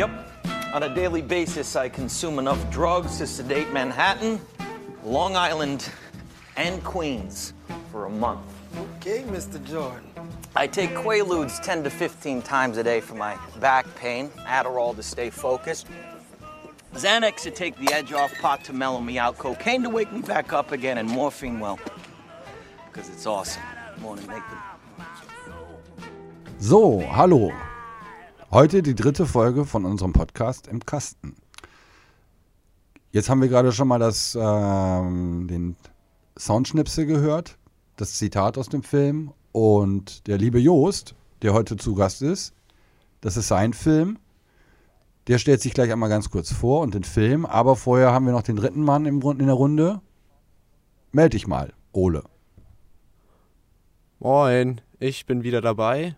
Yep. On a daily basis, I consume enough drugs to sedate Manhattan, Long Island, and Queens for a month. Okay, Mr. Jordan. I take Quaaludes 10 to 15 times a day for my back pain, Adderall to stay focused, Xanax to take the edge off, pot to mellow me out, cocaine to wake me back up again, and morphine, well, because it's awesome. Morning, make the So, hallo. Heute die dritte Folge von unserem Podcast im Kasten. Jetzt haben wir gerade schon mal das, ähm, den Soundschnipsel gehört, das Zitat aus dem Film. Und der liebe Joost, der heute zu Gast ist, das ist sein Film. Der stellt sich gleich einmal ganz kurz vor und den Film. Aber vorher haben wir noch den dritten Mann im, Grund- in der Runde. Meld dich mal, Ole. Moin, ich bin wieder dabei.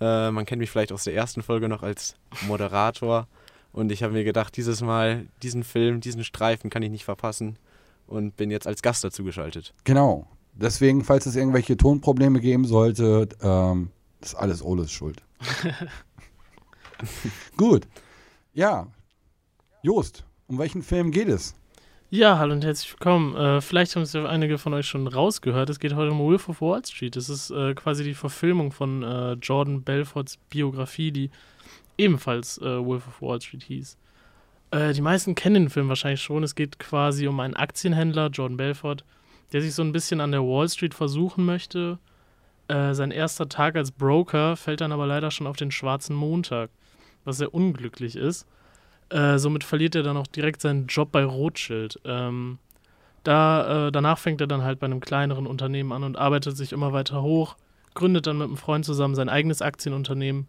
Äh, man kennt mich vielleicht aus der ersten Folge noch als Moderator. Und ich habe mir gedacht, dieses Mal, diesen Film, diesen Streifen kann ich nicht verpassen. Und bin jetzt als Gast dazu geschaltet. Genau. Deswegen, falls es irgendwelche Tonprobleme geben sollte, ähm, ist alles Oles Schuld. Gut. Ja. Jost, um welchen Film geht es? Ja, hallo und herzlich willkommen. Äh, vielleicht haben es ja einige von euch schon rausgehört. Es geht heute um Wolf of Wall Street. Das ist äh, quasi die Verfilmung von äh, Jordan Belforts Biografie, die ebenfalls äh, Wolf of Wall Street hieß. Äh, die meisten kennen den Film wahrscheinlich schon. Es geht quasi um einen Aktienhändler, Jordan Belfort, der sich so ein bisschen an der Wall Street versuchen möchte. Äh, sein erster Tag als Broker fällt dann aber leider schon auf den schwarzen Montag, was sehr unglücklich ist. Äh, somit verliert er dann auch direkt seinen Job bei Rothschild. Ähm, da, äh, danach fängt er dann halt bei einem kleineren Unternehmen an und arbeitet sich immer weiter hoch, gründet dann mit einem Freund zusammen sein eigenes Aktienunternehmen,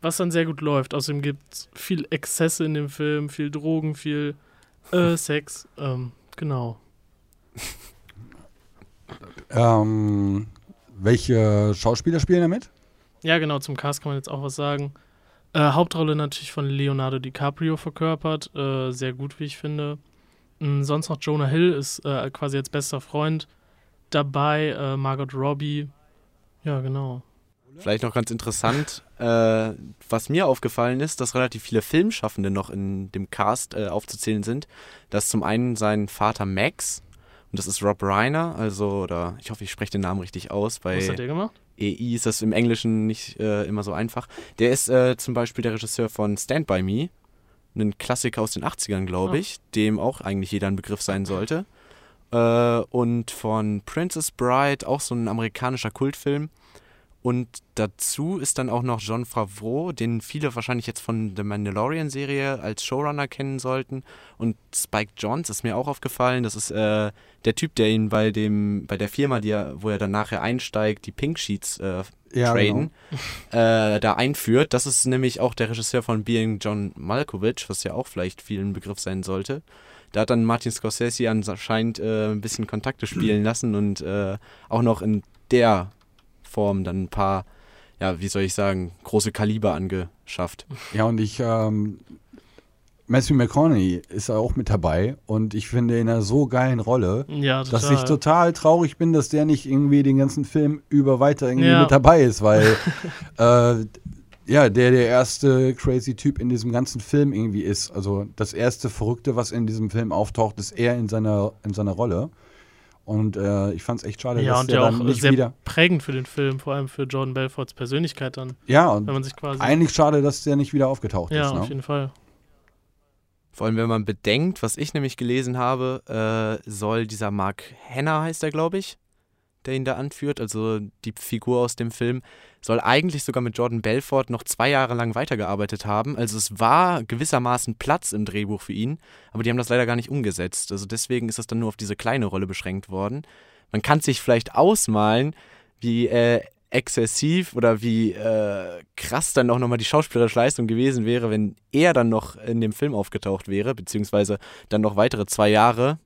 was dann sehr gut läuft. Außerdem gibt es viel Exzesse in dem Film, viel Drogen, viel äh, Sex. Ähm, genau. Ähm, welche Schauspieler spielen damit? Ja, genau, zum Cast kann man jetzt auch was sagen. Äh, Hauptrolle natürlich von Leonardo DiCaprio verkörpert, äh, sehr gut, wie ich finde. Mm, sonst noch Jonah Hill ist äh, quasi als bester Freund dabei, äh, Margot Robbie. Ja, genau. Vielleicht noch ganz interessant, äh, was mir aufgefallen ist, dass relativ viele Filmschaffende noch in dem Cast äh, aufzuzählen sind. Das ist zum einen sein Vater Max und das ist Rob Reiner, also, oder ich hoffe, ich spreche den Namen richtig aus. Bei Was hat der gemacht? EI ist das im Englischen nicht äh, immer so einfach. Der ist äh, zum Beispiel der Regisseur von Stand By Me, ein Klassiker aus den 80ern, glaube ich, dem auch eigentlich jeder ein Begriff sein sollte. Äh, und von Princess Bride, auch so ein amerikanischer Kultfilm. Und dazu ist dann auch noch John Favreau, den viele wahrscheinlich jetzt von der Mandalorian-Serie als Showrunner kennen sollten. Und Spike Jonze ist mir auch aufgefallen. Das ist äh, der Typ, der ihn bei dem, bei der Firma, die er, wo er dann nachher einsteigt, die Pink Sheets äh, Ja, traden, äh, da einführt. Das ist nämlich auch der Regisseur von Being John Malkovich, was ja auch vielleicht vielen Begriff sein sollte. Da hat dann Martin Scorsese anscheinend äh, ein bisschen Kontakte spielen lassen und äh, auch noch in der Form dann ein paar, ja, wie soll ich sagen, große Kaliber angeschafft. Ja, und ich, ähm, Matthew McConaughey ist auch mit dabei und ich finde in einer so geilen Rolle, Ja, dass ich total traurig bin, dass der nicht irgendwie den ganzen Film über weiter irgendwie Ja. mit dabei ist, weil äh, ja, der der erste crazy Typ in diesem ganzen Film irgendwie ist. Also das erste Verrückte, was in diesem Film auftaucht, ist er in seiner, in seiner Rolle. Und äh, ich fand es echt schade, ja, dass und der ja dann auch nicht sehr wieder. prägend für den Film, vor allem für Jordan Belforts Persönlichkeit dann, Ja, und wenn man sich quasi. eigentlich schade, dass der nicht wieder aufgetaucht ja, ist. Ne? auf jeden Fall. Vor allem, wenn man bedenkt, was ich nämlich gelesen habe, äh, soll dieser Mark Henner, heißt er, glaube ich, der ihn da anführt, also die Figur aus dem Film, soll eigentlich sogar mit Jordan Belfort noch zwei Jahre lang weitergearbeitet haben. Also es war gewissermaßen Platz im Drehbuch für ihn, aber die haben das leider gar nicht umgesetzt. Also deswegen ist das dann nur auf diese kleine Rolle beschränkt worden. Man kann sich vielleicht ausmalen, wie äh, exzessiv oder wie äh, krass dann auch nochmal die schauspielerische Leistung gewesen wäre, wenn er dann noch in dem Film aufgetaucht wäre, beziehungsweise dann noch weitere zwei Jahre.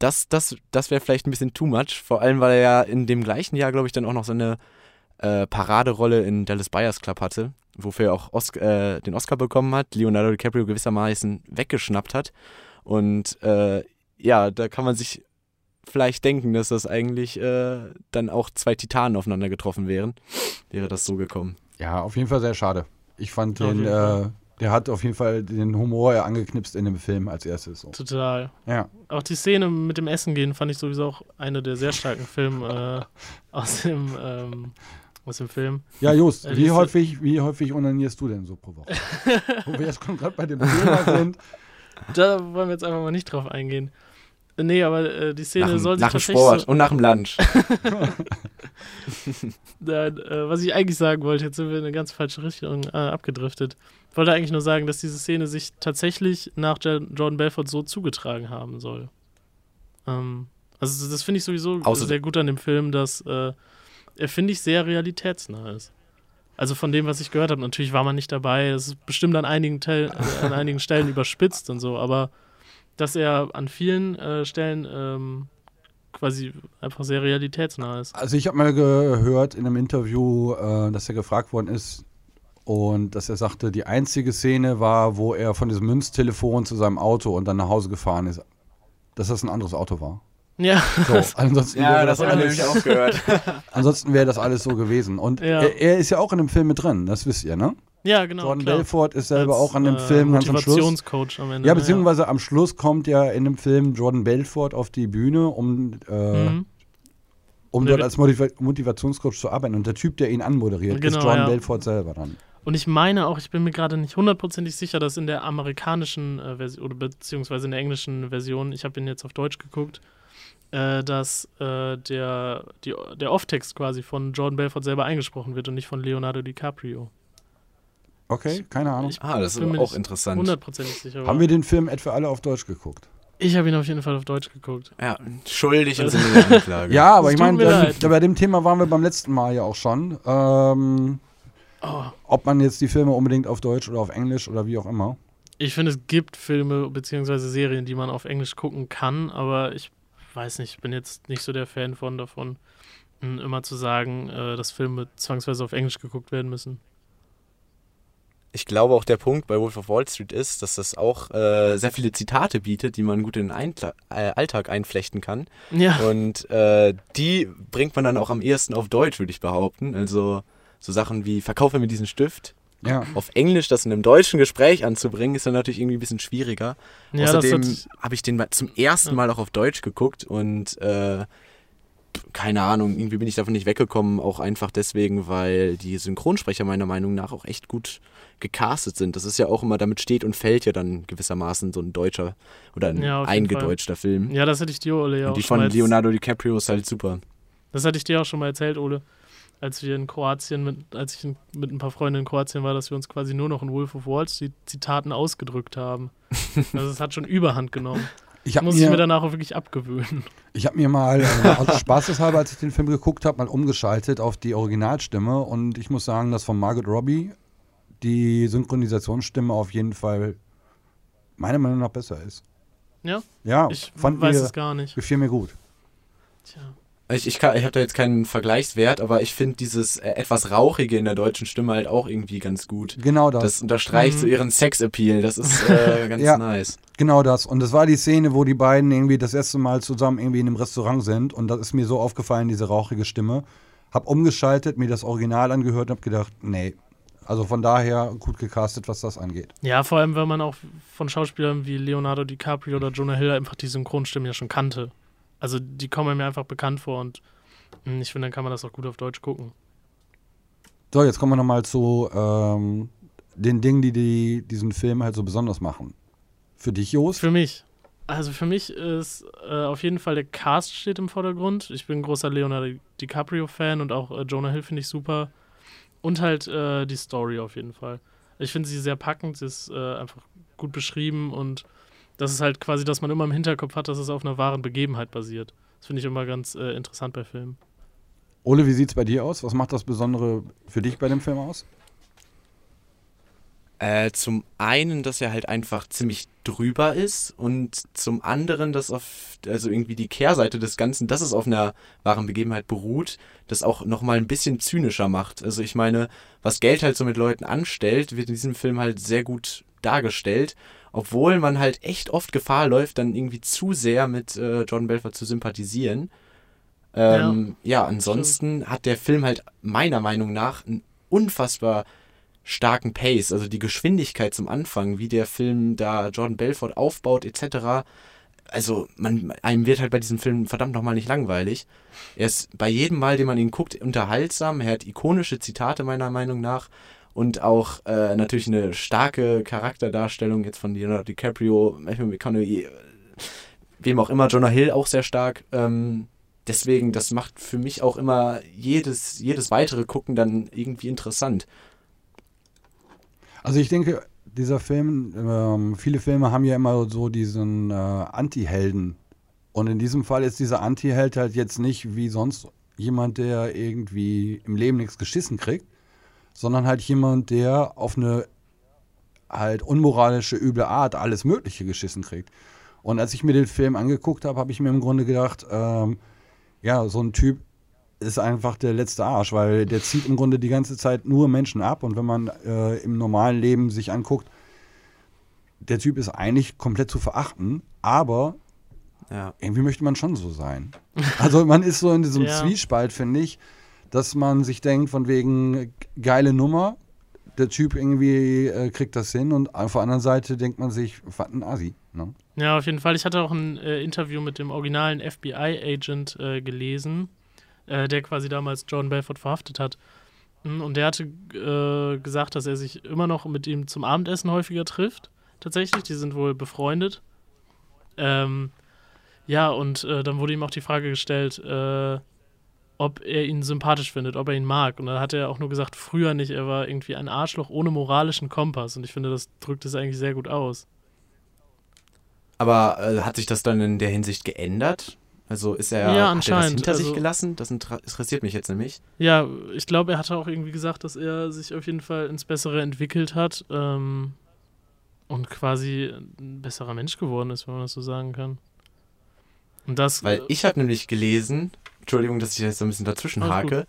Das, das, das wäre vielleicht ein bisschen too much, vor allem weil er ja in dem gleichen Jahr, glaube ich, dann auch noch seine äh, Paraderolle in Dallas Buyers Club hatte, wofür er auch Os äh, den Oscar bekommen hat, Leonardo DiCaprio gewissermaßen weggeschnappt hat. Und äh, ja, da kann man sich vielleicht denken, dass das eigentlich äh, dann auch zwei Titanen aufeinander getroffen wären, wäre das so gekommen. Ja, auf jeden Fall sehr schade. Ich fand den. Der hat auf jeden Fall den Humor ja angeknipst in dem Film als erstes. So. Total. Ja. Auch die Szene mit dem Essen gehen fand ich sowieso auch eine der sehr starken Filme äh, aus, dem, ähm, aus dem Film. Ja, Just, Äh, wie häufig, wie häufig onanierst du denn so pro Woche? Wo wir jetzt gerade bei dem Thema sind. Da wollen wir jetzt einfach mal nicht drauf eingehen. Äh, Nee, aber äh, die Szene Nach, dem- soll sich nach dem tatsächlich Sport so, und nach dem Lunch. Nein, äh, was ich eigentlich sagen wollte, jetzt sind wir in eine ganz falsche Richtung äh, abgedriftet. Ich wollte eigentlich nur sagen, dass diese Szene sich tatsächlich nach Jo- Jordan Belfort so zugetragen haben soll. Ähm, also das finde ich sowieso Außer- sehr gut an dem Film, dass äh, er, finde ich, sehr realitätsnah ist. Also von dem, was ich gehört habe, natürlich war man nicht dabei, es ist bestimmt an einigen, Tel äh, an einigen Stellen überspitzt und so, aber dass er an vielen äh, Stellen ähm, quasi einfach sehr realitätsnah ist. Also ich habe mal gehört in einem Interview, äh, dass er gefragt worden ist und dass er sagte, die einzige Szene war, wo er von diesem Münztelefon zu seinem Auto und dann nach Hause gefahren ist, dass das ein anderes Auto war. Ja, So, ansonsten wäre das, alles, auch gehört. ansonsten wäre das alles so gewesen. Und Ja. er, er ist ja auch in dem Film mit drin, das wisst ihr, ne? ja genau. Jordan klar. Belfort ist selber Als, auch an dem äh, Film ganz am Schluss. Motivationscoach am Ende. Ja, beziehungsweise am Schluss kommt ja in dem Film Jordan Belfort auf die Bühne, um, äh, Mhm. um dort als Motiva Motivationscoach zu arbeiten. Und der Typ, der ihn anmoderiert, ist Genau, Jordan ja. Belfort selber dann. Und ich meine auch, ich bin mir gerade nicht hundertprozentig sicher, dass in der amerikanischen äh, Version oder beziehungsweise in der englischen Version, ich habe ihn jetzt auf Deutsch geguckt, äh, dass äh, der, die, der Off-Text quasi von Jordan Belfort selber eingesprochen wird und nicht von Leonardo DiCaprio. Okay, keine Ahnung. Ich Ah, das ist bin mir aber auch nicht interessant. hundertprozentig sicher. Haben wir den Film etwa alle auf Deutsch geguckt? ich habe ihn auf jeden Fall auf Deutsch geguckt. Ja, schuldig Sinne der Anklage. Ja, aber Es ich meine, bei dem Thema waren wir beim letzten Mal ja auch schon. Ähm, Oh, ob man jetzt die Filme unbedingt auf Deutsch oder auf Englisch oder wie auch immer. ich finde, es gibt Filme beziehungsweise Serien, die man auf Englisch gucken kann, aber ich weiß nicht, ich bin jetzt nicht so der Fan von davon, mh, immer zu sagen, äh, dass Filme zwangsweise auf Englisch geguckt werden müssen. Ich glaube auch der Punkt bei Wolf of Wall Street ist, dass das auch äh, sehr viele Zitate bietet, die man gut in den Eintla äh, Alltag einflechten kann. Ja, Und äh, die bringt man dann auch am ehesten auf Deutsch, würde ich behaupten. Also so Sachen wie verkaufe mir diesen Stift. Ja. Auf Englisch das in einem deutschen Gespräch anzubringen, ist dann natürlich irgendwie ein bisschen schwieriger. ja Außerdem habe ich den mal zum ersten. Mal auch auf Deutsch geguckt und äh, keine Ahnung, irgendwie bin ich davon nicht weggekommen, auch einfach deswegen, weil die Synchronsprecher meiner Meinung nach auch echt gut gecastet sind. Das ist ja auch immer, damit steht und fällt ja dann gewissermaßen so ein deutscher oder ein Ja, eingedeutschter Film. ja, das hatte ich dir, Ole, ja und auch die schon von Leonardo DiCaprio ist halt super. Das hatte ich dir auch schon mal erzählt, Ole, als wir in Kroatien, mit, als ich mit ein paar Freunden in Kroatien war, dass wir uns quasi nur noch in Wolf of Wall Street Zitaten ausgedrückt haben. also es hat schon Überhand genommen. Ich habe Muss ich mir mir, danach auch wirklich abgewöhnen. ich hab mir mal, aus Spaßeshalber, als ich den Film geguckt habe, mal umgeschaltet auf die Originalstimme. Und ich muss sagen, dass von Margot Robbie die Synchronisationsstimme auf jeden Fall meiner Meinung nach besser ist. Ja? Ja, Ich fand weiß mir, es gar nicht. gefiel mir gut. Tja. Ich, ich, kann- ich habe da jetzt keinen Vergleichswert, aber ich finde dieses äh, etwas Rauchige in der deutschen Stimme halt auch irgendwie ganz gut. Genau das. Das unterstreicht so Mhm. ihren Sexappeal. Das ist äh, ganz Ja. nice. Genau das. Und das war die Szene, wo die beiden irgendwie das erste Mal zusammen irgendwie in einem Restaurant sind. Und das ist mir so aufgefallen, diese rauchige Stimme. Hab umgeschaltet, mir das Original angehört und hab gedacht, nee. Also von daher gut gecastet, was das angeht. Ja, vor allem, weil man auch von Schauspielern wie Leonardo DiCaprio oder Jonah Hill einfach die Synchronstimmen ja schon kannte. Also die kommen mir einfach bekannt vor und mh, ich finde, dann kann man das auch gut auf Deutsch gucken. So, jetzt kommen wir nochmal zu ähm, den Dingen, die, die diesen Film halt so besonders machen. Für dich, Jost? Für mich. Also für mich ist äh, auf jeden Fall der Cast steht im Vordergrund. Ich bin ein großer Leonardo DiCaprio-Fan und auch äh, Jonah Hill finde ich super. Und halt äh, die Story auf jeden Fall. Ich finde sie sehr packend, sie ist äh, einfach gut beschrieben und das ist halt quasi, dass man immer im Hinterkopf hat, dass es auf einer wahren Begebenheit basiert. Das finde ich immer ganz äh, interessant bei Filmen. Ole, wie sieht's bei dir aus? Was macht das Besondere für dich bei dem Film aus? Äh, zum einen, dass er halt einfach ziemlich drüber ist und zum anderen, dass auf, also irgendwie die Kehrseite des Ganzen, dass es auf einer wahren Begebenheit beruht, das auch nochmal ein bisschen zynischer macht. Also ich meine, was Geld halt so mit Leuten anstellt, wird in diesem Film halt sehr gut dargestellt, obwohl man halt echt oft Gefahr läuft, dann irgendwie zu sehr mit äh, Jordan Belfort zu sympathisieren. Ähm, ja. ansonsten hat der Film halt meiner Meinung nach ein unfassbar starken Pace, also die Geschwindigkeit zum Anfang, wie der Film da Jordan Belfort aufbaut etc. Also man, einem wird halt bei diesem Film verdammt nochmal nicht langweilig. Er ist bei jedem Mal, den man ihn guckt, unterhaltsam. Er hat ikonische Zitate meiner Meinung nach und auch äh, natürlich eine starke Charakterdarstellung jetzt von Leonardo DiCaprio, Matthew McConaughey, wem auch immer, Jonah Hill auch sehr stark. Ähm, deswegen, das macht für mich auch immer jedes, jedes weitere Gucken dann irgendwie interessant. Also ich denke, dieser Film, ähm, viele Filme haben ja immer so diesen äh, Anti-Helden. Und in diesem Fall ist dieser Anti-Held halt jetzt nicht wie sonst jemand, der irgendwie im Leben nichts geschissen kriegt, sondern halt jemand, der auf eine halt unmoralische, üble Art alles Mögliche geschissen kriegt. Und als ich mir den Film angeguckt habe, habe ich mir im Grunde gedacht, ähm, ja, so ein Typ ist einfach der letzte Arsch, weil der zieht im Grunde die ganze Zeit nur Menschen ab. Und wenn man äh, im normalen Leben sich anguckt, der Typ ist eigentlich komplett zu verachten, aber ja. irgendwie möchte man schon so sein. Also man ist so in diesem ja. Zwiespalt, finde ich, dass man sich denkt, von wegen geile Nummer, der Typ irgendwie äh, kriegt das hin und auf der anderen Seite denkt man sich, was ein Asi. Ne? Ja, auf jeden Fall. Ich hatte auch ein äh, Interview mit dem originalen FBI-Agent äh, gelesen, äh, der quasi damals John Belfort verhaftet hat. Hm, und der hatte äh, gesagt, dass er sich immer noch mit ihm zum Abendessen häufiger trifft. Tatsächlich, die sind wohl befreundet. Ähm, ja, und äh, dann wurde ihm auch die Frage gestellt, äh, ob er ihn sympathisch findet, ob er ihn mag. Und dann hat er auch nur gesagt, früher nicht, er war irgendwie ein Arschloch ohne moralischen Kompass. Und ich finde, das drückt es eigentlich sehr gut aus. Aber äh, hat sich das dann in der Hinsicht geändert? Also ist er, ja, hat er das hinter also, sich gelassen? Das interessiert mich jetzt nämlich. Ja, ich glaube, er hatte auch irgendwie gesagt, dass er sich auf jeden Fall ins Bessere entwickelt hat ähm, und quasi ein besserer Mensch geworden ist, wenn man das so sagen kann. Und das, Weil ich habe nämlich gelesen, Entschuldigung, dass ich jetzt so ein bisschen dazwischen hake.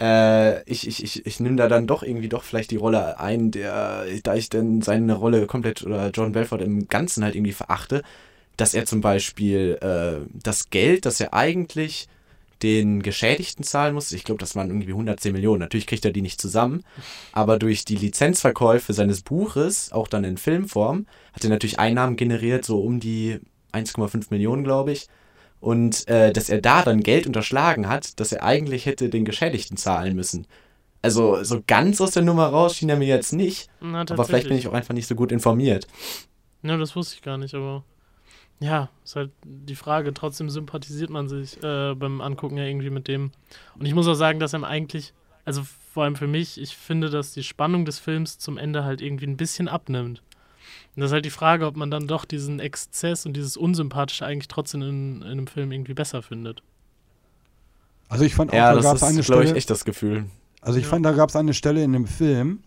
Äh, ich ich, ich, ich nehme da dann doch irgendwie doch vielleicht die Rolle ein, der, da ich dann seine Rolle komplett oder John Belfort im Ganzen halt irgendwie verachte, dass er zum Beispiel äh, das Geld, das er eigentlich den Geschädigten zahlen muss, ich glaube, das waren irgendwie 110 Millionen, natürlich kriegt er die nicht zusammen, aber durch die Lizenzverkäufe seines Buches, auch dann in Filmform, hat er natürlich Einnahmen generiert, so um die 1,5 Millionen, glaube ich und äh, dass er da dann Geld unterschlagen hat, dass er eigentlich hätte den Geschädigten zahlen müssen. Also so ganz aus der Nummer raus schien er mir jetzt nicht, Na, aber vielleicht bin ich auch einfach nicht so gut informiert. Ja, das wusste ich gar nicht, aber ja, ist halt die Frage. Trotzdem sympathisiert man sich äh, beim Angucken ja irgendwie mit dem. Und ich muss auch sagen, dass er eigentlich, also vor allem für mich, ich finde, dass die Spannung des Films zum Ende halt irgendwie ein bisschen abnimmt. Und das ist halt die Frage, ob man dann doch diesen Exzess und dieses Unsympathische eigentlich trotzdem in, in einem Film irgendwie besser findet. Also ich fand auch, ja, da gab es eine Stelle. ich echt das Gefühl. Also ich ja. fand, da gab es eine Stelle in dem Film.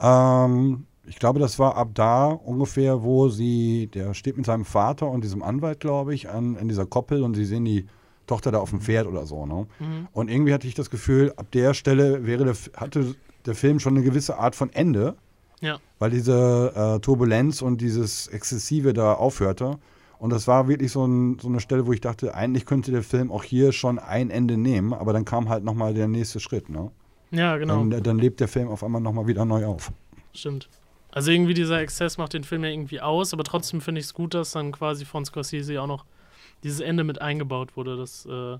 Ähm, ich glaube, das war ab da ungefähr, wo sie, der steht mit seinem Vater und diesem Anwalt, glaube ich, an, in dieser Koppel und sie sehen die Tochter da auf dem Pferd oder so. Ne? Mhm. Und irgendwie hatte ich das Gefühl, ab der Stelle wäre der, hatte der Film schon eine gewisse Art von Ende. Ja. Weil diese äh, Turbulenz und dieses Exzessive da aufhörte. Und das war wirklich so, ein, so, eine Stelle, wo ich dachte, eigentlich könnte der Film auch hier schon ein Ende nehmen, aber dann kam halt nochmal der nächste Schritt, ne? Ja, genau. Dann, dann lebt der Film auf einmal nochmal wieder neu auf. Stimmt. Also irgendwie dieser Exzess macht den Film ja irgendwie aus, aber trotzdem finde ich es gut, dass dann quasi von Scorsese auch noch dieses Ende mit eingebaut wurde, dass äh,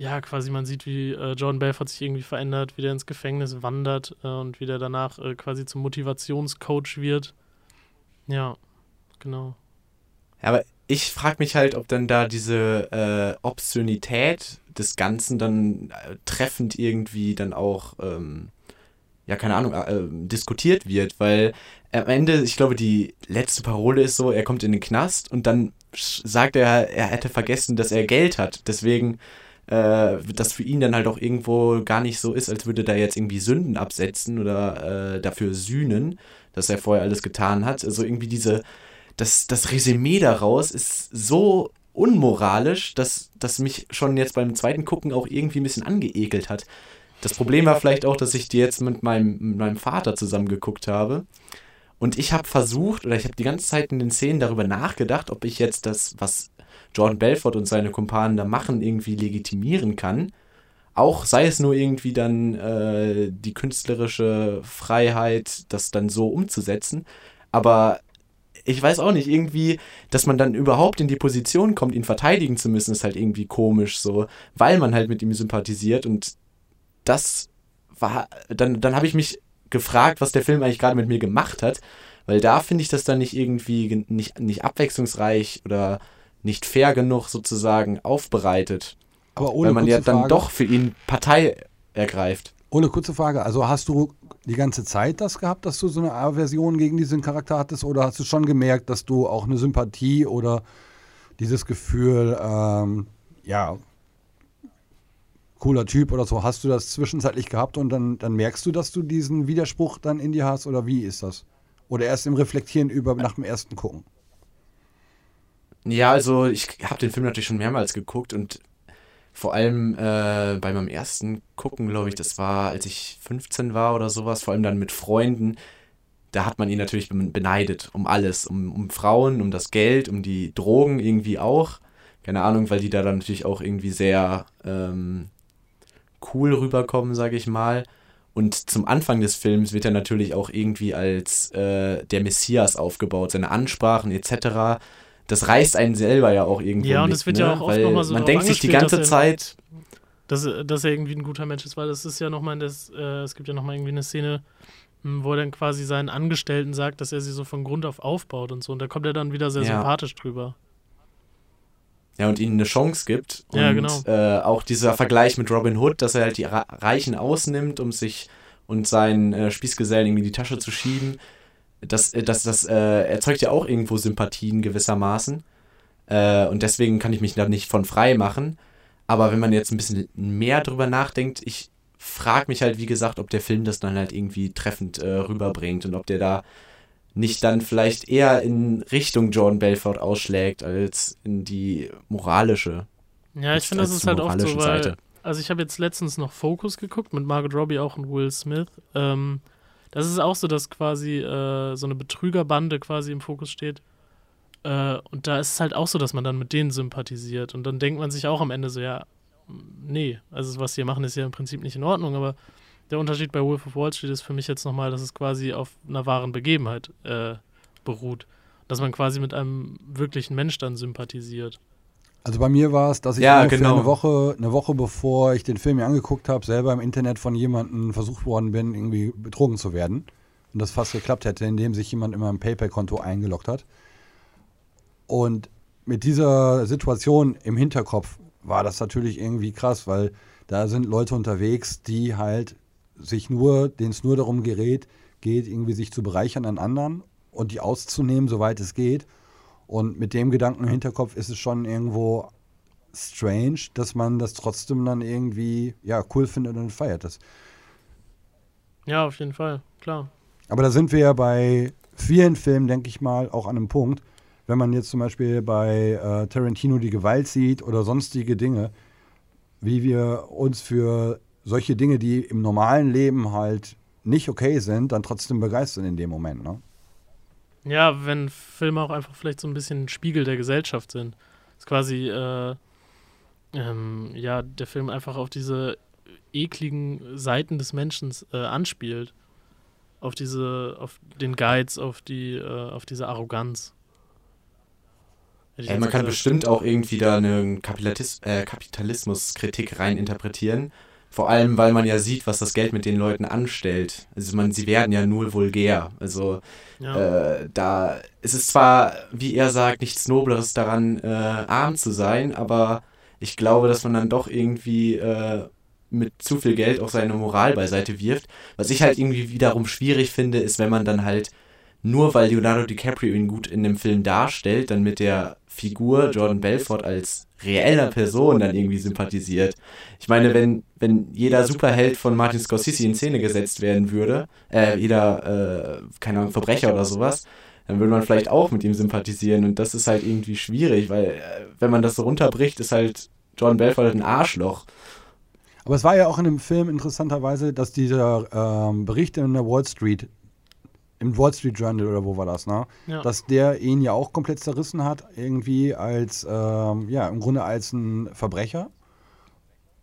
ja, quasi man sieht, wie äh, Jordan Belfort sich irgendwie verändert, wie der ins Gefängnis wandert äh, und wie der danach äh, quasi zum Motivationscoach wird. Ja, genau. Aber ich frage mich halt, ob dann da diese äh, Obszönität des Ganzen dann äh, treffend irgendwie dann auch, ähm, ja, keine Ahnung, äh, diskutiert wird, weil am Ende, ich glaube, die letzte Parole ist so, er kommt in den Knast und dann sagt er, er hätte vergessen, dass er Geld hat. Deswegen äh, das für ihn dann halt auch irgendwo gar nicht so ist, als würde da jetzt irgendwie Sünden absetzen oder äh, dafür sühnen, dass er vorher alles getan hat. Also irgendwie diese, das, das Resümee daraus ist so unmoralisch, dass das mich schon jetzt beim zweiten Gucken auch irgendwie ein bisschen angeekelt hat. Das Problem war vielleicht auch, dass ich die jetzt mit meinem, mit meinem Vater zusammen geguckt habe. Und ich habe versucht, oder ich habe die ganze Zeit in den Szenen darüber nachgedacht, ob ich jetzt das, was Jordan Belfort und seine Kumpanen da machen, irgendwie legitimieren kann. Auch sei es nur irgendwie dann äh, die künstlerische Freiheit, das dann so umzusetzen. Aber ich weiß auch nicht, irgendwie, dass man dann überhaupt in die Position kommt, ihn verteidigen zu müssen, ist halt irgendwie komisch, so, weil man halt mit ihm sympathisiert und das war, dann, dann habe ich mich gefragt, was der Film eigentlich gerade mit mir gemacht hat, weil da finde ich das dann nicht irgendwie, nicht, nicht abwechslungsreich oder nicht fair genug sozusagen aufbereitet. Aber ohne weil man ja dann Frage, doch für ihn Partei ergreift. Ohne kurze Frage, also hast du die ganze Zeit das gehabt, dass du so eine Aversion gegen diesen Charakter hattest oder hast du schon gemerkt, dass du auch eine Sympathie oder dieses Gefühl, ähm, ja, cooler Typ oder so, hast du das zwischenzeitlich gehabt und dann, dann merkst du, dass du diesen Widerspruch dann in dir hast oder wie ist das? Oder erst im Reflektieren über nach dem ersten Gucken? Ja, also ich habe den Film natürlich schon mehrmals geguckt und vor allem äh, bei meinem ersten Gucken, glaube ich, das war, als ich 15 war oder sowas, vor allem dann mit Freunden, da hat man ihn natürlich beneidet um alles, um, um Frauen, um das Geld, um die Drogen irgendwie auch. Keine Ahnung, weil die da dann natürlich auch irgendwie sehr ähm, cool rüberkommen, sage ich mal. Und zum Anfang des Films wird er natürlich auch irgendwie als äh, der Messias aufgebaut, seine Ansprachen etc das reißt einen selber ja auch irgendwo Ja, und es wird ne? ja auch oft nochmal so Man denkt sich die ganze Zeit, dass, dass er irgendwie ein guter Mensch ist, weil das ist ja nochmal äh, es gibt ja nochmal irgendwie eine Szene, mh, wo er dann quasi seinen Angestellten sagt, dass er sie so von Grund auf aufbaut und so. Und da kommt er dann wieder sehr Ja. sympathisch drüber. Ja, und ihnen eine Chance gibt. Und Ja, genau. äh, auch dieser Vergleich mit Robin Hood, dass er halt die Ra Reichen ausnimmt, um sich und seinen äh, Spießgesellen irgendwie in die Tasche zu schieben. Das, äh, das, das äh, erzeugt ja auch irgendwo Sympathien gewissermaßen. Äh, und deswegen kann ich mich da nicht von frei machen. Aber wenn man jetzt ein bisschen mehr drüber nachdenkt, ich frage mich halt, wie gesagt, ob der Film das dann halt irgendwie treffend äh, rüberbringt und ob der da nicht dann vielleicht eher in Richtung Jordan Belfort ausschlägt, als in die moralische. Ja, ich finde, das ist halt oft so, weil, Seite. also ich habe jetzt letztens noch Focus geguckt mit Margot Robbie auch und Will Smith. Ähm, das ist auch so, dass quasi äh, so eine Betrügerbande quasi im Fokus steht. Äh, und da ist es halt auch so, dass man dann mit denen sympathisiert. Und dann denkt man sich auch am Ende so, ja, nee, also was hier machen, ist ja im Prinzip nicht in Ordnung, aber der Unterschied bei Wolf of Wall Street ist für mich jetzt nochmal, dass es quasi auf einer wahren Begebenheit äh, beruht. Dass man quasi mit einem wirklichen Mensch dann sympathisiert. Also bei mir war es, dass ich Ja, ungefähr genau. eine Woche, eine Woche bevor ich den Film mir angeguckt habe, selber im Internet von jemandem versucht worden bin, irgendwie betrogen zu werden. Und das fast geklappt hätte, indem sich jemand in meinem PayPal-Konto eingeloggt hat. Und mit dieser Situation im Hinterkopf war das natürlich irgendwie krass, weil da sind Leute unterwegs, die halt sich nur, denen es nur darum gerät, geht, irgendwie sich zu bereichern an anderen und die auszunehmen, soweit es geht. Und mit dem Gedanken im Hinterkopf ist es schon irgendwo strange, dass man das trotzdem dann irgendwie ja cool findet und feiert das. Ja, auf jeden Fall, klar. Aber da sind wir ja bei vielen Filmen, denke ich mal, auch an einem Punkt. Wenn man jetzt zum Beispiel bei äh, Tarantino die Gewalt sieht oder sonstige Dinge, wie wir uns für solche Dinge, die im normalen Leben halt nicht okay sind, dann trotzdem begeistern in dem Moment. Ne? Ja, wenn Filme auch einfach vielleicht so ein bisschen ein Spiegel der Gesellschaft sind. Ist quasi, äh, ähm, ja, der Film einfach auf diese ekligen Seiten des Menschen äh, anspielt. Auf diese, auf den Geiz, auf die, äh, auf diese Arroganz. Ey, man kann bestimmt auch irgendwie da eine Kapitalismus, äh, Kapitalismuskritik rein interpretieren. Vor allem, weil man ja sieht, was das Geld mit den Leuten anstellt. Also man, sie werden ja nur vulgär. Also Ja. äh, da ist es zwar, wie er sagt, nichts Nobleres daran, äh, arm zu sein, aber ich glaube, dass man dann doch irgendwie äh, mit zu viel Geld auch seine Moral beiseite wirft. Was ich halt irgendwie wiederum schwierig finde, ist, wenn man dann halt nur weil Leonardo DiCaprio ihn gut in dem Film darstellt, dann mit der Figur Jordan Belfort als reeller Person dann irgendwie sympathisiert. Ich meine, wenn, wenn jeder Superheld von Martin Scorsese in Szene gesetzt werden würde, äh, jeder, äh, keine Ahnung, Verbrecher oder sowas, dann würde man vielleicht auch mit ihm sympathisieren und das ist halt irgendwie schwierig, weil äh, wenn man das so runterbricht, ist halt Jordan Belfort halt ein Arschloch. Aber es war ja auch in dem Film interessanterweise, dass dieser ähm, Bericht in der Wall Street, im Wall Street Journal oder wo war das, ne? Ja. Dass der ihn ja auch komplett zerrissen hat, irgendwie als, ähm, ja, im Grunde als ein Verbrecher.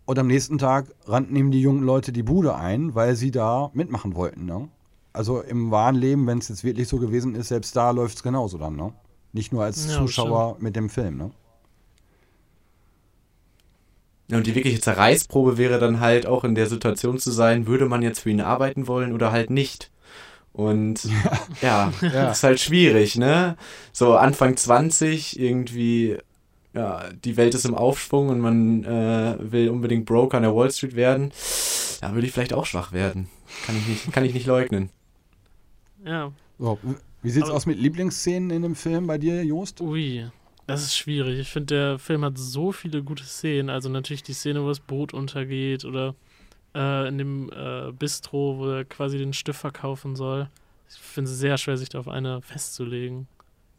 Und am nächsten Tag rannten ihm die jungen Leute die Bude ein, weil sie da mitmachen wollten. Ne? Also im wahren Leben, wenn es jetzt wirklich so gewesen ist, selbst da läuft es genauso dann. Ne? Nicht nur als Ja, Zuschauer mit dem Film. Ne? Ja, und die wirkliche Zerreißprobe wäre dann halt auch in der Situation zu sein, würde man jetzt für ihn arbeiten wollen oder halt nicht. Und ja, Ja. ist halt schwierig, ne? So Anfang 20, irgendwie, ja, die Welt ist im Aufschwung und man äh, will unbedingt Broker an der Wall Street werden. Da würde ich vielleicht auch schwach werden. Kann ich nicht, kann ich nicht leugnen. Ja, So, wie sieht's Aber- aus mit Lieblingsszenen in dem Film bei dir, Jost? ui. Das ist schwierig. Ich finde, der Film hat so viele gute Szenen. Also natürlich die Szene, wo das Boot untergeht oder äh, in dem äh, Bistro, wo er quasi den Stift verkaufen soll. Ich finde es sehr schwer, sich da auf eine festzulegen.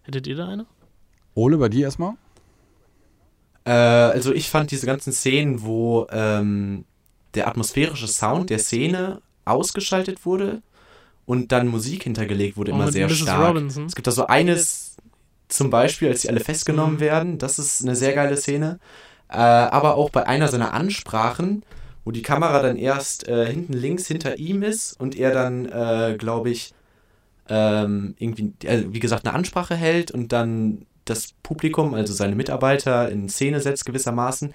Hättet ihr da eine? Ole, bei dir erstmal? Äh, also ich fand diese ganzen Szenen, wo ähm, der atmosphärische Sound der Szene ausgeschaltet wurde und dann Musik hintergelegt wurde, Oh, immer sehr Mrs. stark. Robinson. Es gibt da so eines, zum Beispiel, als die alle festgenommen werden, das ist eine sehr geile Szene. Äh, aber auch bei einer seiner Ansprachen, wo die Kamera dann erst äh, hinten links hinter ihm ist und er dann, äh, glaube ich, ähm, irgendwie, also wie gesagt, eine Ansprache hält und dann das Publikum, also seine Mitarbeiter, in Szene setzt gewissermaßen.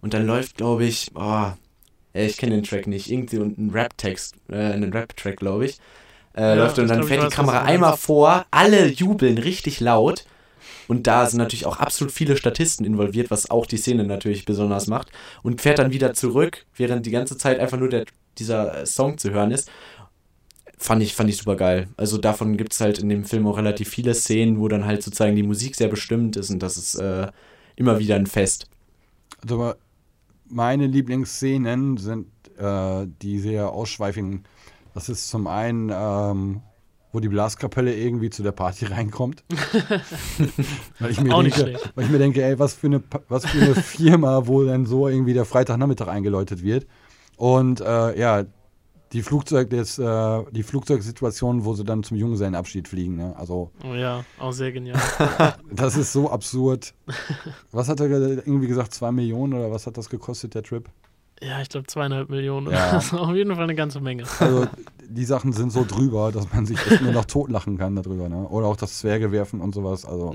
Und dann läuft, glaube ich, oh, ich kenne den Track nicht, irgendwie ein Rap-Text, äh, ein Rap-Track, glaube ich. Äh, Ja, läuft und dann fährt die Kamera einmal vor, alle jubeln richtig laut. Und da sind natürlich auch absolut viele Statisten involviert, was auch die Szene natürlich besonders macht. Und fährt dann wieder zurück, während die ganze Zeit einfach nur der, dieser äh, Song zu hören ist. Fand ich, fand ich super geil. Also davon gibt es halt in dem Film auch relativ viele Szenen, wo dann halt sozusagen die Musik sehr bestimmt ist und das ist äh, immer wieder ein Fest. Also meine Lieblingsszenen sind äh, die sehr ausschweifigen. Das ist zum einen, ähm, wo die Blaskapelle irgendwie zu der Party reinkommt. weil, ich mir Auch nicht denke, schlecht. weil ich mir denke, ey, was für eine, was für eine Firma, wo dann so irgendwie der Freitagnachmittag eingeläutet wird. Und äh, ja, die Flugzeug, das, äh, die Flugzeugsituation, wo sie dann zum Junggesellenabschied fliegen. Ne? Also Oh ja, auch sehr genial. das ist so absurd. Was hat er ge- irgendwie gesagt? Zwei Millionen oder was hat das gekostet, der Trip? Ja, ich glaube zweieinhalb Millionen. Ja. Das ist auf jeden Fall eine ganze Menge. Also die Sachen sind so drüber, dass man sich echt nur noch totlachen kann darüber. Ne? Oder auch das Zwerge werfen und sowas. Also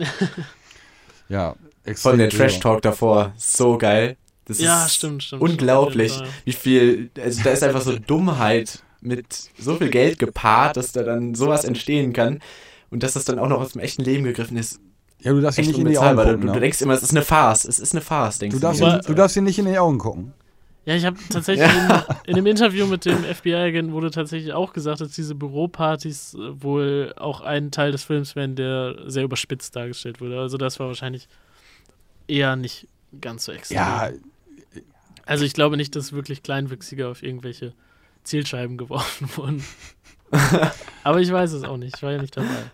ja, extrem Voll der drüber. Trash-Talk davor. So geil. Das Ja, ist stimmt, stimmt. unglaublich, stimmt, wie viel, also da ist einfach so Dummheit mit so viel Geld gepaart, dass da dann sowas entstehen kann und dass das dann auch noch aus dem echten Leben gegriffen ist. Ja, du darfst ihn nicht in die Augen gucken. Du, du Ne? denkst immer, es ist eine Farce, es ist eine Farce, denkst Du du. darfst, dir. ihn, du darfst ihn nicht in die Augen gucken. Ja, ich habe tatsächlich in, in dem Interview mit dem FBI-Agenten wurde tatsächlich auch gesagt, dass diese Büropartys äh, wohl auch ein Teil des Films wären, der sehr überspitzt dargestellt wurde. Also das war wahrscheinlich eher nicht ganz so extrem. Ja, Also ich glaube nicht, dass wirklich Kleinwüchsige auf irgendwelche Zielscheiben geworfen wurden. Aber ich weiß es auch nicht. Ich war ja nicht dabei.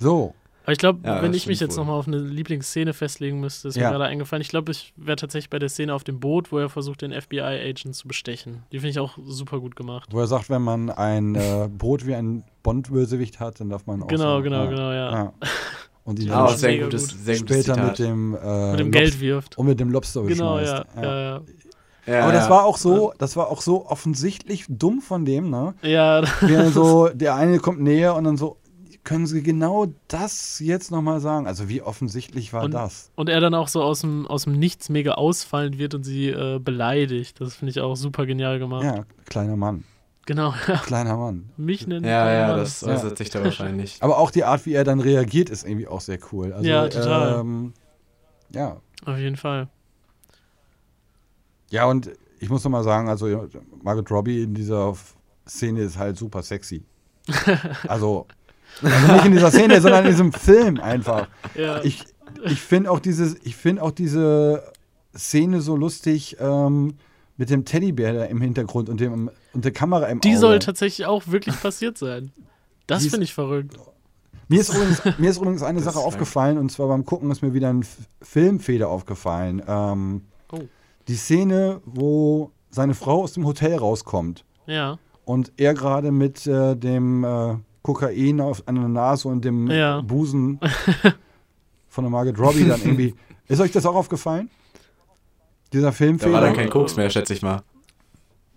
so. Aber ich glaube, Ja, wenn ich mich jetzt nochmal auf eine Lieblingsszene festlegen müsste, ist Ja. mir gerade eingefallen. Ich glaube, ich wäre tatsächlich bei der Szene auf dem Boot, wo er versucht, den FBI-Agent zu bestechen. Die finde ich auch super gut gemacht. Wo er sagt, wenn man ein äh, Boot wie ein Bond-Bösewicht hat, dann darf man auch Genau, so, genau, ja, genau, ja. Und ihn Ja, dann sehr gutes, gut. sehr gutes später Zitat. mit dem, äh, Mit dem Geld wirft. und mit dem Lobster Genau, beschmeißt. ja. Ja, ja. Ja, Aber das ja. war auch so, das war auch so offensichtlich dumm von dem, ne? ja. Wie dann so, der eine kommt näher und dann so, können Sie genau das jetzt nochmal sagen? Also wie offensichtlich war Und- das? Und er dann auch so aus dem, aus dem Nichts mega ausfallend wird und sie äh, beleidigt. Das finde ich auch super genial gemacht. Ja, kleiner Mann, Genau, ja. kleiner Mann. Mich nennen. Ja, ja, Mann. das äußert sich da wahrscheinlich. Aber auch die Art, wie er dann reagiert, ist irgendwie auch sehr cool. Also, Ja, total. Ähm, ja. Auf jeden Fall. Ja, und ich muss nochmal sagen, also Margot Robbie in dieser Szene ist halt super sexy. Also, also nicht in dieser Szene, sondern in diesem Film einfach. Ja. Ich, ich finde auch dieses, ich finde auch diese Szene so lustig ähm, mit dem Teddybär da im Hintergrund und dem und der Kamera im Die Auge. soll tatsächlich auch wirklich passiert sein. Das Die finde ich verrückt. Mir ist übrigens, mir ist übrigens eine Das Sache aufgefallen und zwar beim Gucken ist mir wieder ein Filmfehler aufgefallen. Ähm, Oh. Die Szene, wo seine Frau aus dem Hotel rauskommt Ja. und er gerade mit äh, dem äh, Kokain auf an der Nase und dem Ja. Busen von der Margaret Robbie dann irgendwie. Ist euch das auch aufgefallen? Dieser Da war Filmfehler. dann kein Koks mehr, schätze ich mal.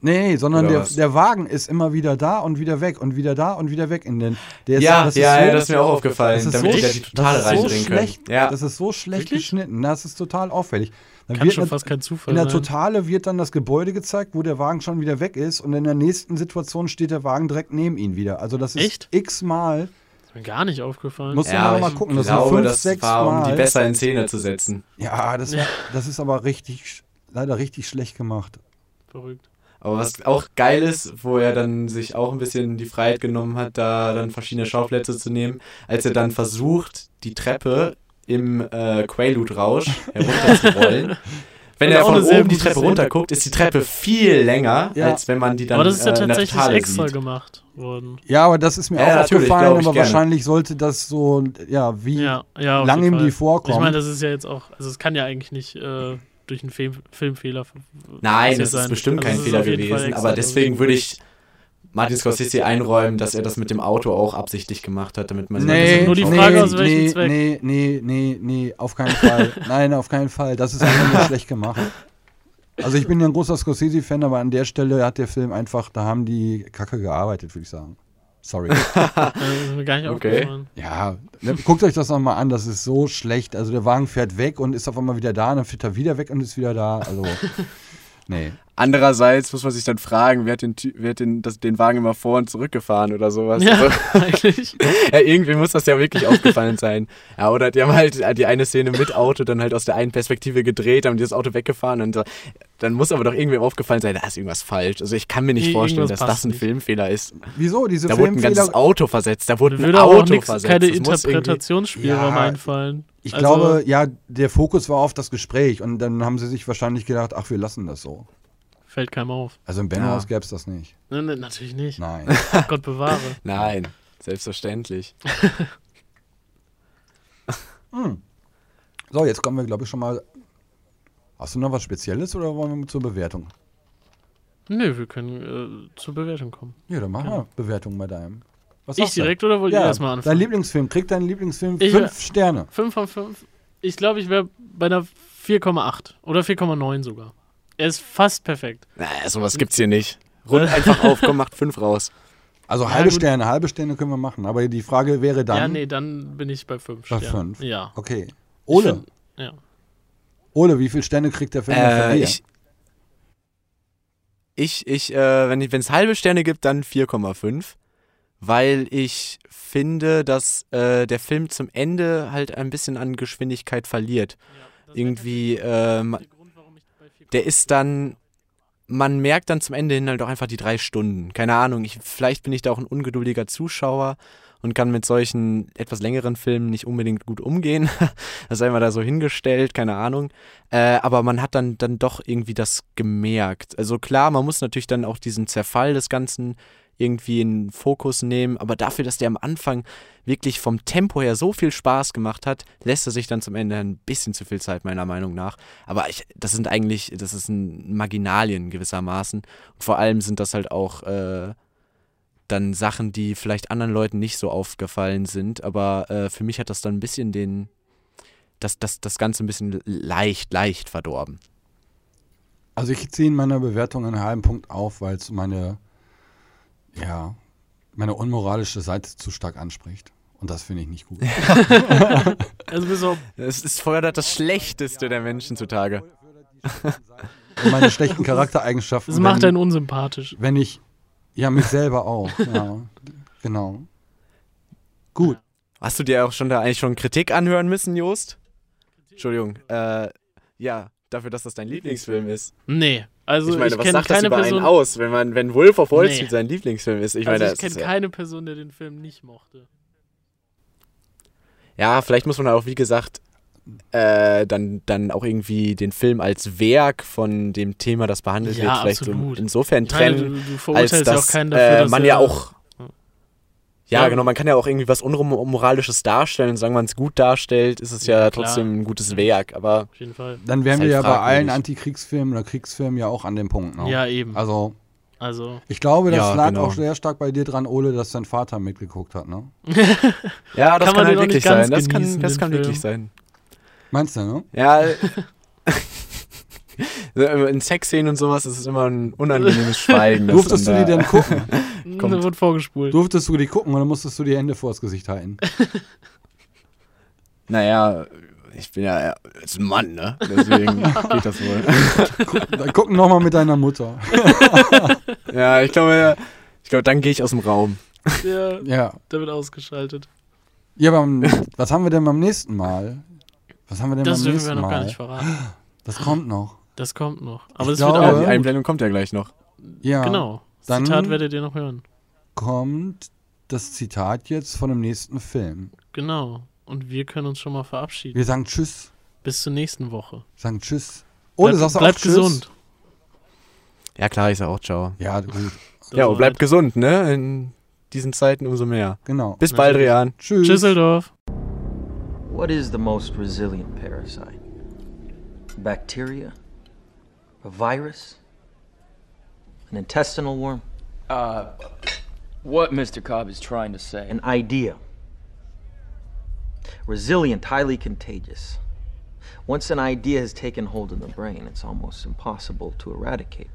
Nee, sondern Oder der, der Wagen ist immer wieder da und wieder weg und wieder da und wieder weg. In den, der ist, Ja, das ja, ist so, ja, das ist mir auch aufgefallen, das ist damit so, die da die Totale das ist so reindrehen können. schlecht, Ja. Das ist so schlecht Wirklich? geschnitten. Das ist total auffällig. Dann Kann wird schon fast kein Zufall in der sein. Totale wird dann das Gebäude gezeigt, wo der Wagen schon wieder weg ist und in der nächsten Situation steht der Wagen direkt neben ihn wieder. Also das ist Echt? x-mal. ist mir gar nicht aufgefallen. Muss- Musst du Ja, mal aber mal ich gucken, das sind glaube, fünf, das sechs war, um die Mal. besser in Szene zu setzen. Ja, das, Ja. das ist aber richtig, leider richtig schlecht gemacht. Verrückt. Aber was auch geil ist, wo er dann sich auch ein bisschen die Freiheit genommen hat, da dann verschiedene Schauplätze zu nehmen, als er dann versucht, die Treppe im äh, Quaalude-Rausch herunterzurollen. Wenn er von oben die Treppe runterguckt, ist die Treppe viel länger, Ja. als wenn man die dann Aber das ist ja äh, tatsächlich extra sieht. gemacht worden. Ja, aber das ist mir Ja, auch aufgefallen, aber gerne. wahrscheinlich sollte das so, ja, wie Ja, ja. auf lange jeden ihm die vorkommen. Ich meine, das ist ja jetzt auch, also es kann ja eigentlich nicht äh, durch einen Film, Filmfehler. Nein, das ist sein. bestimmt Also kein Fehler gewesen, aber deswegen würde ich Martin Scorsese einräumen, dass er das mit dem Auto auch absichtlich gemacht hat, damit man Nee, nur die nee, Frage, aus welchem nee, Zweck. Nee, nee, nee, nee, auf keinen Fall. Nein, auf keinen Fall. Das ist einfach nur schlecht gemacht. Also ich bin ja ein großer Scorsese-Fan, aber an der Stelle hat der Film einfach, da haben die Kacke gearbeitet, würde ich sagen. Sorry. Das ist mir gar nicht Okay. aufgefallen. ja, ne, guckt euch das nochmal an, das ist so schlecht. Also der Wagen fährt weg und ist auf einmal wieder da, und dann fährt er wieder weg und ist wieder da. Also, nee. Andererseits muss man sich dann fragen, wer hat den, wer hat den, das, den Wagen immer vor und zurückgefahren oder sowas. Ja, Also, eigentlich. Ja, irgendwie muss das ja wirklich aufgefallen sein. Ja, oder die haben halt die eine Szene mit Auto dann halt aus der einen Perspektive gedreht, haben dieses Auto weggefahren und dann muss aber doch irgendwie aufgefallen sein, da ist irgendwas falsch. Also ich kann mir nicht Nee, vorstellen, irgendwas dass das ein nicht. Filmfehler ist. Wieso? Diese Da wurde ein ganzes. Auto versetzt, da wurde ein würde auch Auto nix, versetzt. keine Das muss irgendwie- Interpretationsspielraum Ja, einfallen. Ich Also- glaube, ja, der Fokus war auf das Gespräch und dann haben sie sich wahrscheinlich gedacht, ach, wir lassen das so. Fällt keinem auf. Also im Bennohaus gäbe es das nicht. Ne, ne, natürlich nicht. Nein. Gott bewahre. Nein, selbstverständlich. So, jetzt kommen wir, glaube ich, schon mal. Hast du noch was Spezielles oder wollen wir zur Bewertung? Nö, wir können äh, zur Bewertung kommen. Ja, dann machen Ja. wir Bewertung bei deinem. Was Ich direkt oder wollt ihr Ja, erstmal dein anfangen? Lieblingsfilm. Kriegt dein Lieblingsfilm Ich fünf wär- Sterne. 5 von 5. Ich glaube, ich wäre bei einer 4,8 oder 4,9 sogar. Er ist fast perfekt. Naja, sowas gibt's hier nicht. Rund einfach auf, komm, macht fünf raus. Also Ja, halbe gut. Sterne, halbe Sterne können wir machen. Aber die Frage wäre dann. ja, nee, dann bin ich bei 5 Bei Sternen. fünf. Ja. Okay. Ole, find- ja. Ole, wie viele Sterne kriegt der Film denn von Äh, dir? ich, ich, ich, äh, wenn es halbe Sterne gibt, dann 4,5. Weil ich finde, dass äh, der Film zum Ende halt ein bisschen an Geschwindigkeit verliert. Irgendwie, ähm, der ist dann, man merkt dann zum Ende hin halt auch einfach die drei Stunden. Keine Ahnung, ich, vielleicht bin ich da auch ein ungeduldiger Zuschauer und kann mit solchen etwas längeren Filmen nicht unbedingt gut umgehen. das ist einmal da so hingestellt, keine Ahnung. Äh, aber man hat dann, dann doch irgendwie das gemerkt. Also klar, man muss natürlich dann auch diesen Zerfall des Ganzen irgendwie in Fokus nehmen, aber dafür, dass der am Anfang wirklich vom Tempo her so viel Spaß gemacht hat, lässt er sich dann zum Ende ein bisschen zu viel Zeit, meiner Meinung nach. Aber ich, das sind eigentlich, das ist ein Marginalien gewissermaßen. Und vor allem sind das halt auch äh, dann Sachen, die vielleicht anderen Leuten nicht so aufgefallen sind, aber äh, für mich hat das dann ein bisschen den, das, das, das Ganze ein bisschen leicht, leicht verdorben. Also ich ziehe in meiner Bewertung einen halben Punkt auf, weil es meine, ja, meine unmoralische Seite zu stark anspricht. Und das finde ich nicht gut. Also Es ist fördert das Schlechteste der Menschen zutage. Und meine schlechten Charaktereigenschaften. das macht wenn, einen unsympathisch. wenn ich, ja, mich selber auch. Ja, genau. Gut. Hast du dir auch schon da eigentlich schon Kritik anhören müssen, Jost? Entschuldigung, äh, ja, dafür, dass das dein Lieblingsfilm ist. Nee. Also ich ich, meine, was kenne sagt das keine über Person. einen aus, wenn man, wenn Wolf of Wall Nee. Street sein Lieblingsfilm ist? Ich also meine, ich kenne ist ja, keine Person, der den Film nicht mochte. ja, vielleicht muss man auch, wie gesagt, äh, dann, dann auch irgendwie den Film als Werk von dem Thema, das behandelt Ja, wird, vielleicht so insofern Ich meine, trennen, du, du als ja dass keinen dafür, äh, dass man ja auch Ja, Ja. genau, man kann ja auch irgendwie was Unmoralisches darstellen und sagen, man es gut darstellt, ist es ja, Ja, trotzdem ein gutes Werk, aber Auf jeden Fall. Dann wären wir halt ja bei allen. Antikriegsfilmen oder Kriegsfilmen ja auch an dem Punkt. Ne? Ja, eben. Also, Also, ich glaube, das Ja, lag genau. auch sehr stark bei dir dran, Ole, dass dein Vater mitgeguckt hat, ne? ja, das Kann kann, halt wirklich sein. Das kann, das kann wirklich sein. Meinst du, ne? Ja. In Sexszenen und sowas ist es immer ein unangenehmes Schweigen. Durftest du die denn gucken? Kommt. Da wird vorgespult. Durftest du die gucken oder musstest du die Hände vors Gesicht halten? Naja, ich bin ja ein Mann, ne? Deswegen geht das wohl. Dann gucken nochmal mit deiner Mutter. Ja, ich glaube, ich glaube, dann gehe ich aus dem Raum. Ja, Ja. der wird ausgeschaltet. Ja, aber am- was haben wir denn beim nächsten Mal? Was haben wir denn Das beim dürfen nächsten wir noch Mal? gar nicht verraten. Das kommt noch. Das kommt noch. Aber es glaube- wird auch. die Einblendung kommt ja gleich noch. Ja. Genau. Das Dann- Zitat werdet ihr noch hören. Kommt das Zitat jetzt von dem nächsten Film. Genau. Und wir können uns schon mal verabschieden. Wir sagen Tschüss. Bis zur nächsten Woche. Sagen Tschüss. Oder Bleib- sagst du auch bleibt Tschüss? gesund. Ja, klar, ich sag auch ciao. Ja, gut. Ja, und bleibt gesund, ne? In diesen Zeiten umso mehr. Genau. Bis bald, Natürlich. Rian. Tschüss. Tschüsseldorf. What is the most resilient parasite? Bacteria? A virus? An intestinal worm? Uh, what Mr. Cobb is trying to say. An idea. Resilient, highly contagious. Once an idea has taken hold in the brain, it's almost impossible to eradicate.